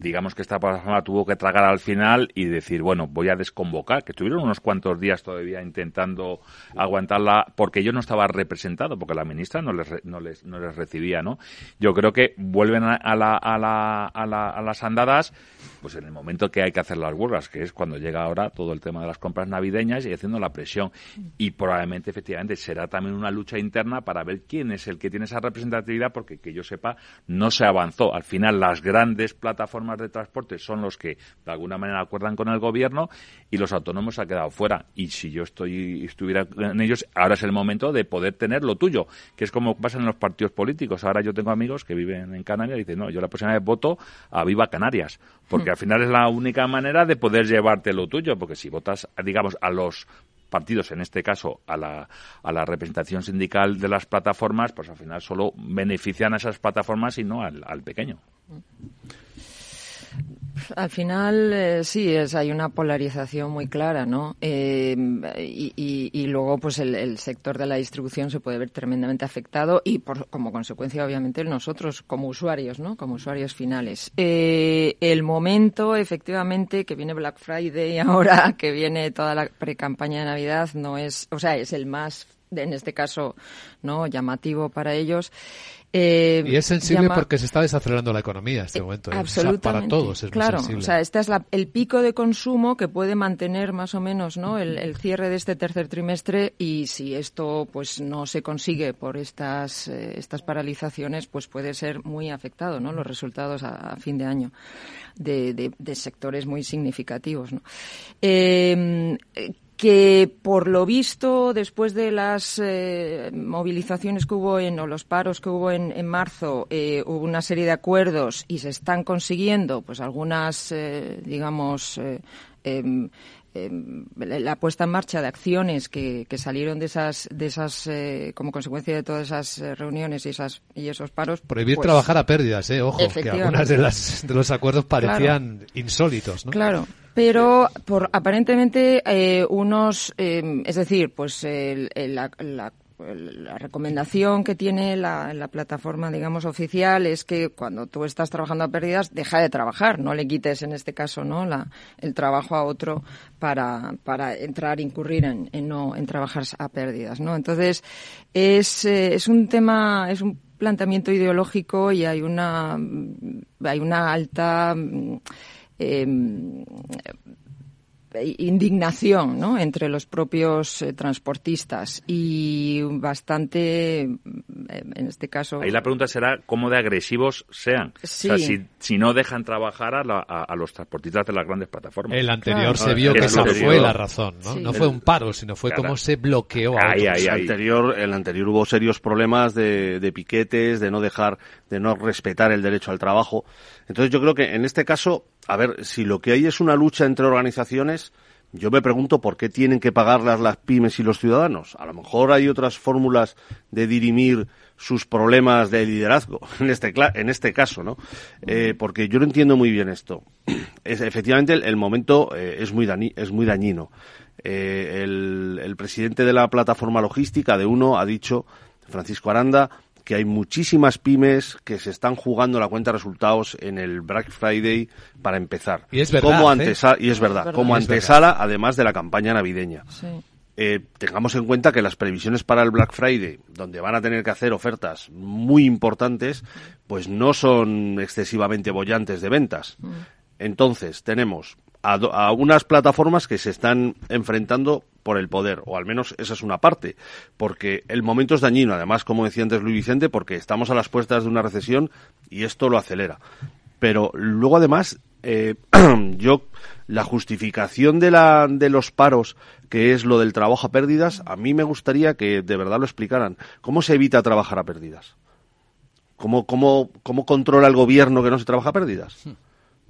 digamos que esta plataforma tuvo que tragar al final y decir, bueno, voy a desconvocar, que tuvieron unos cuantos días todavía intentando aguantarla porque yo no estaba representado, porque la ministra no les, no les, no les recibía, ¿no? Yo creo que vuelven a, la, a, la, a, la, a las andadas pues en el momento que hay que hacer las huelgas, que es cuando llega ahora todo el tema de las compras navideñas y haciendo la presión. Y probablemente, efectivamente, será también una lucha interna para ver quién es el que tiene esa representatividad, porque que yo sepa, no se avanzó. Al final, las grandes plataformas de transporte son los que de alguna manera acuerdan con el gobierno y los autónomos se han quedado fuera. Y si yo estoy estuviera en ellos, ahora es el momento de poder tener lo tuyo, que es como pasa en los partidos políticos. Ahora yo tengo amigos que viven en Canarias y dicen, no, yo la próxima vez voto a Viva Canarias, porque hmm. al final es la única manera de poder llevarte lo tuyo, porque si votas, digamos, a los partidos, en este caso a la, a la representación sindical de las plataformas, pues al final solo benefician a esas plataformas y no al, al pequeño. Al final, eh, sí, es, hay una polarización muy clara, ¿no? Eh, y, luego, pues el, sector de la distribución se puede ver tremendamente afectado y, por, como consecuencia, obviamente, nosotros como usuarios, ¿no? Como usuarios finales. Eh, el momento, efectivamente, que viene Black Friday [LAUGHS] ahora, que viene toda la pre-campaña de Navidad, no es, o sea, es el más, en este caso, ¿no? Llamativo para ellos. Eh, y es sensible porque se está desacelerando la economía en este momento. ¿eh? Absolutamente. para todos es claro, sensible. o sea, este es el pico de consumo que puede mantener más o menos ¿no? El, cierre de este tercer trimestre y si esto pues no se consigue por estas, eh, estas paralizaciones, pues puede ser muy afectado ¿no? los resultados a, fin de año de, de, sectores muy significativos. ¿no? Que por lo visto, después de las eh, movilizaciones que hubo en, o los paros que hubo en, marzo, eh, hubo una serie de acuerdos y se están consiguiendo, pues algunas, eh, digamos, em, em, la puesta en marcha de acciones que, salieron de esas, de esas como consecuencia de todas esas reuniones y esas y esos paros. Prohibir pues trabajar a pérdidas, eh, ojo, que algunas de las de los acuerdos parecían insólitos, ¿no? Claro pero por aparentemente eh, unos, eh, es decir, pues la, recomendación que tiene la, la, plataforma, digamos, oficial es que cuando tú estás trabajando a pérdidas, deja de trabajar, no le quites en este caso, ¿no? La, el trabajo a otro para, para entrar, incurrir en, en no, en trabajar a pérdidas, ¿no? Entonces, es, eh, es un tema, es un planteamiento ideológico y hay una, hay una alta, eh, indignación ¿no? entre los propios eh, transportistas y bastante, eh, en este caso. Ahí la pregunta será cómo de agresivos sean. O sea, si, si, no dejan trabajar a, a, los transportistas de las grandes plataformas. El anterior se vio que esa fue la razón, ¿no? No fue un paro, sino fue cómo se bloqueó. Ahí, ahí, el anterior, el anterior hubo serios problemas de, de piquetes, de no dejar, de no respetar el derecho al trabajo. Entonces yo creo que en este caso, a ver, si lo que hay es una lucha entre organizaciones, yo me pregunto por qué tienen que pagarlas las pymes y los ciudadanos. A lo mejor hay otras fórmulas de dirimir sus problemas de liderazgo, [LAUGHS] en este, en este caso, ¿no? Eh, porque yo no entiendo muy bien esto. [CLEARS THROAT] Es, efectivamente, el, momento eh, es, muy es muy dañino. Eh, el, el presidente de la plataforma logística de UNO ha dicho, Francisco Aranda, que hay muchísimas pymes que se están jugando la cuenta de resultados en el Black Friday para empezar. Y es verdad. Como ¿eh? y es verdad, como antesala, además de la campaña navideña. Eh, tengamos en cuenta que las previsiones para el Black Friday, donde van a tener que hacer ofertas muy importantes, pues no son excesivamente bollantes de ventas. Mm. Entonces, tenemos a, unas plataformas que se están enfrentando por el poder, o al menos esa es una parte, porque el momento es dañino, además, como decía antes Luis Vicente, porque estamos a las puertas de una recesión y esto lo acelera. Pero luego, además, eh, [CLEARS THROAT] yo, la justificación de, la, de los paros, que es lo del trabajo a pérdidas, a mí me gustaría que de verdad lo explicaran. ¿Cómo se evita trabajar a pérdidas? ¿Cómo, cómo, cómo controla el gobierno que no se trabaja a pérdidas?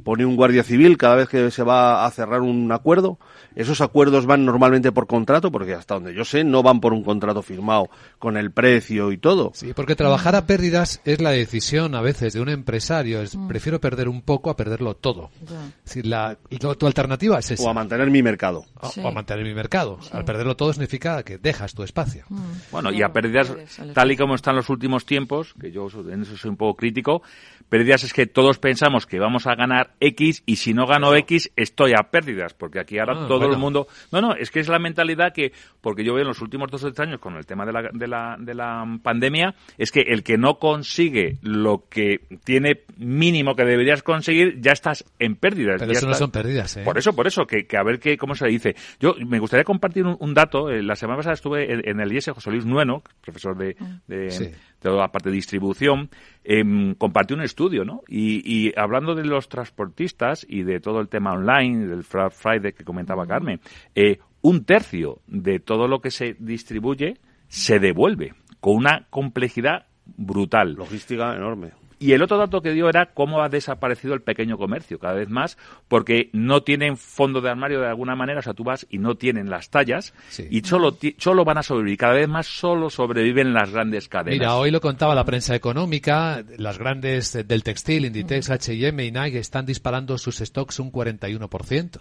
Pone un guardia civil cada vez que se va a cerrar un acuerdo. Esos acuerdos van normalmente por contrato, porque hasta donde yo sé no van por un contrato firmado con el precio y todo. Sí, porque trabajar a pérdidas es la decisión a veces de un empresario. Es, mm. Prefiero perder un poco a perderlo todo. la, tu alternativa es esa. O a mantener mi mercado. O, a mantener mi mercado. Al perderlo todo significa que dejas tu espacio. Mm. Bueno, y a pérdidas, tal y como están los últimos tiempos, que yo en eso soy un poco crítico, pérdidas es que todos pensamos que vamos a ganar ganar X y si no gano X estoy a pérdidas, porque aquí ahora Ah, todo bueno. el mundo... No, no, es que es la mentalidad que, porque yo veo en los últimos dos o tres años con el tema de la, de la, de la pandemia, es que el que no consigue lo que tiene mínimo que deberías conseguir, ya estás en pérdidas. Pero eso no son pérdidas, ¿eh? Por eso, por eso, que, que a ver qué, cómo se dice. Yo me gustaría compartir un, un dato. Eh, La semana pasada estuve en, en el IES José Luis Nueno, profesor de, de, Sí. De toda la parte de distribución, em, compartió un estudio, ¿no? Y, y hablando de los transportistas y de todo el tema online, del Friday que comentaba Carmen, eh, un tercio de todo lo que se distribuye se devuelve con una complejidad brutal. Logística enorme. Y el otro dato que dio era cómo ha desaparecido el pequeño comercio cada vez más, porque no tienen fondo de armario de alguna manera, o sea, tú vas y no tienen las tallas y solo, solo van a sobrevivir. Cada vez más solo sobreviven las grandes cadenas. Mira, hoy lo contaba la prensa económica, las grandes del textil, Inditex, H&M y Nike están disparando sus stocks un 41%.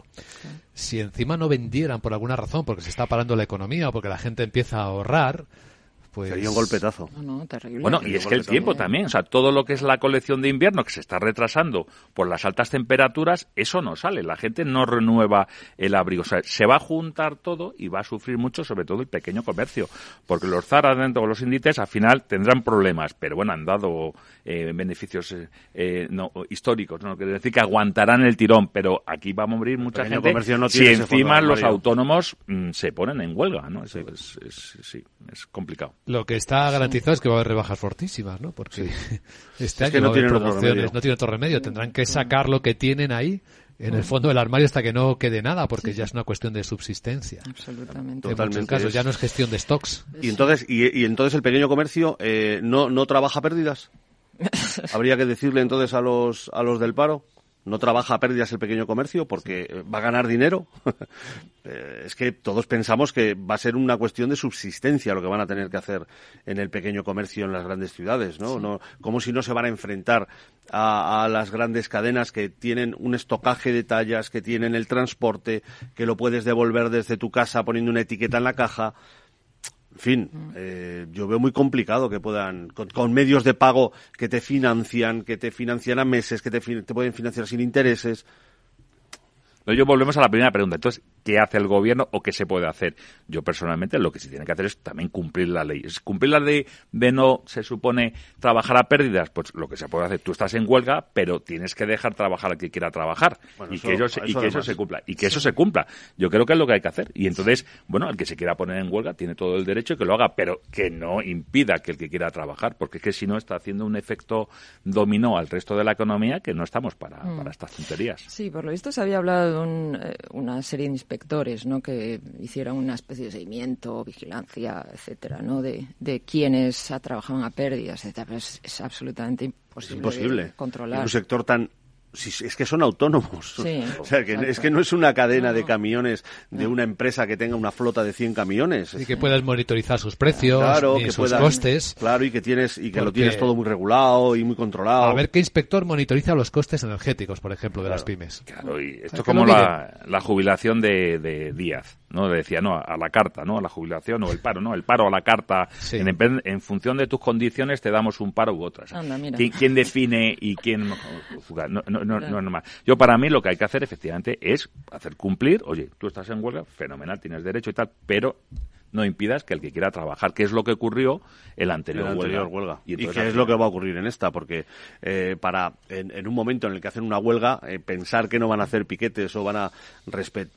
Si encima no vendieran por alguna razón, porque se está parando la economía o porque la gente empieza a ahorrar, pues... Sería un golpetazo. No, no, terrible. Bueno, y es que el tiempo también, o sea, todo lo que es la colección de invierno que se está retrasando por las altas temperaturas, eso no sale, la gente no renueva el abrigo, o sea, se va a juntar todo y va a sufrir mucho, sobre todo el pequeño comercio, porque los Zara dentro de los índices al final tendrán problemas, pero bueno, han dado eh, beneficios eh, eh, no, históricos, no quiere decir que aguantarán el tirón, pero aquí va a morir mucha gente comercio no si fondo encima los autónomos mm, se ponen en huelga, ¿no? Eso es, es- sí, es complicado. Lo que está garantizado es que va a haber rebajas fortísimas, ¿no? Porque [LAUGHS] este Es año que no va a haber promociones, no tiene otro remedio. Tendrán que sacar lo que tienen ahí en el fondo del armario hasta que no quede nada, porque ya es una cuestión de subsistencia. Absolutamente. En muchos casos ya no es gestión de stocks. Y entonces, y, y entonces el pequeño comercio eh, no, no trabaja pérdidas. [LAUGHS] Habría que decirle entonces a los, a los del paro, no trabaja pérdidas el pequeño comercio porque eh, va a ganar dinero. [LAUGHS] Eh, es que todos pensamos que va a ser una cuestión de subsistencia lo que van a tener que hacer en el pequeño comercio en las grandes ciudades, ¿no? no como si no se van a enfrentar a, a las grandes cadenas que tienen un estocaje de tallas, que tienen el transporte, que lo puedes devolver desde tu casa poniendo una etiqueta en la caja. En fin, eh, yo veo muy complicado que puedan, con, con medios de pago que te financian, que te financian a meses, que te, te pueden financiar sin intereses. No, yo volvemos a la primera pregunta. Entonces, ¿qué hace el gobierno o qué se puede hacer? Yo personalmente lo que se tiene que hacer es también cumplir la ley. Es cumplir la ley de no, se supone, trabajar a pérdidas. Pues lo que se puede hacer, tú estás en huelga, pero tienes que dejar trabajar al que quiera trabajar. Bueno, y eso- que, ello se- y eso que eso se cumpla. Y que eso se cumpla. Yo creo que es lo que hay que hacer. Y entonces, bueno, el que se quiera poner en huelga tiene todo el derecho y que lo haga, pero que no impida que el que quiera trabajar, porque es que si no está haciendo un efecto dominó al resto de la economía que no estamos para, Mm. para estas tonterías. Sí, por lo visto se había hablado un, eh, una serie de inspectores, ¿no? Que hicieran una especie de seguimiento, vigilancia, etcétera, ¿no? De, de quienes trabajaban a pérdidas, etcétera. Pero es, es absolutamente imposible, Es imposible. de controlar. En un sector tan... si- es que son autónomos. Sí, [LAUGHS] o sea, que exacto. es que no es una cadena de camiones de una empresa que tenga una flota de 100 camiones. Y que puedas monitorizar sus precios Claro, y que sus puedas- costes. Claro, y que tienes y que lo tienes todo muy regulado y muy controlado. A ver qué inspector monitoriza los costes energéticos, por ejemplo, de las pymes. Claro, y esto es como la, la jubilación de, de Díaz, ¿no? Le decía, no, a la carta, ¿no? A la jubilación o el paro, ¿no? El paro a la carta. En, función de tus condiciones te damos un paro u otras. Anda, mira. ¿Quién, quién define y quién? No, no, no, no es normal. Yo, para mí, lo que hay que hacer, efectivamente, es hacer cumplir. Oye, tú estás en huelga, fenomenal, tienes derecho y tal, pero no impidas que el que quiera trabajar, que es lo que ocurrió el anterior, en la anterior huelga. huelga. Y, entonces, qué al es lo que va a ocurrir en esta, porque eh, para en, en un momento en el que hacen una huelga, eh, pensar que no van a hacer piquetes o van a respetar.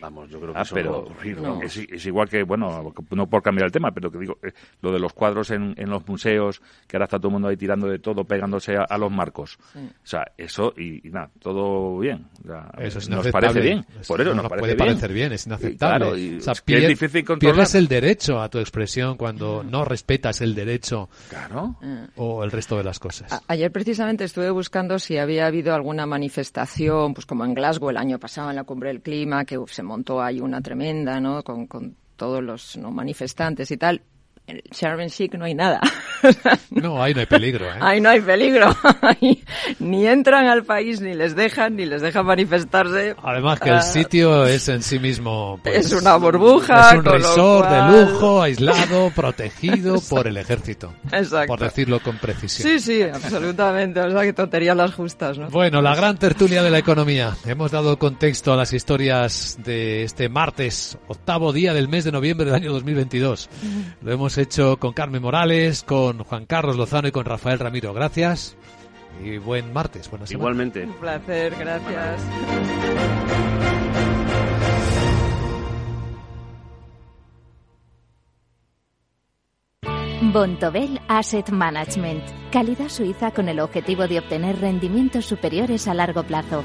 Vamos, yo creo que Ah, eso no va a pero ocurrir. ¿no? es, es igual que, bueno, no por cambiar el tema, pero que digo, eh, lo de los cuadros en, en los museos, que ahora está todo el mundo ahí tirando de todo, pegándose a, a los marcos. Sí. O sea, eso, y, y nada, todo bien. O sea, Eso es nos inaceptable. parece bien. Por eso no nos nos parece puede bien. parecer bien, es Y inaceptable. claro, y O sea, es que es pier- difícil controlar. pierdes el derecho a tu expresión cuando no respetas el derecho claro. o el resto de las cosas. A- Ayer precisamente estuve buscando si había habido alguna manifestación, pues como en Glasgow el año pasado en la cumbre del clima, que se montó ahí una tremenda, ¿no? Con, con todos los ¿no? manifestantes y tal. En Chic no hay nada. [LAUGHS] no, ahí no hay peligro. ¿eh? Ahí no hay peligro. [LAUGHS] ni entran al país, ni les dejan, ni les dejan manifestarse. Además que el ah, sitio es en sí mismo... Pues, es una burbuja. Es un resort de lujo, aislado, protegido por el ejército. Exacto. Por decirlo con precisión. Sí, sí, absolutamente. O sea, que tonterías las justas, ¿no? Bueno, la gran tertulia de la economía. Hemos dado contexto a las historias de este martes, octavo día del mes de noviembre del año 2022. Lo hemos hecho con Carmen Morales, con Juan Carlos Lozano y con Rafael Ramiro. Gracias y buen martes. Buena Igualmente. Un placer, gracias. Bontobel Asset Management. Calidad suiza con el objetivo de obtener rendimientos superiores a largo plazo.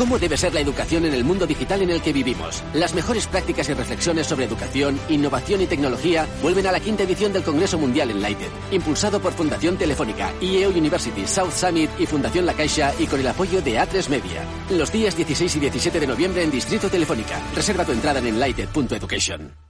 ¿Cómo debe ser la educación en el mundo digital en el que vivimos? Las mejores prácticas y reflexiones sobre educación, innovación y tecnología vuelven a la quinta edición del Congreso Mundial Enlighted, impulsado por Fundación Telefónica, IEO University, South Summit y Fundación La Caixa y con el apoyo de A3 Media. Los días 16 y 17 de noviembre en Distrito Telefónica. Reserva tu entrada en enlighted.education.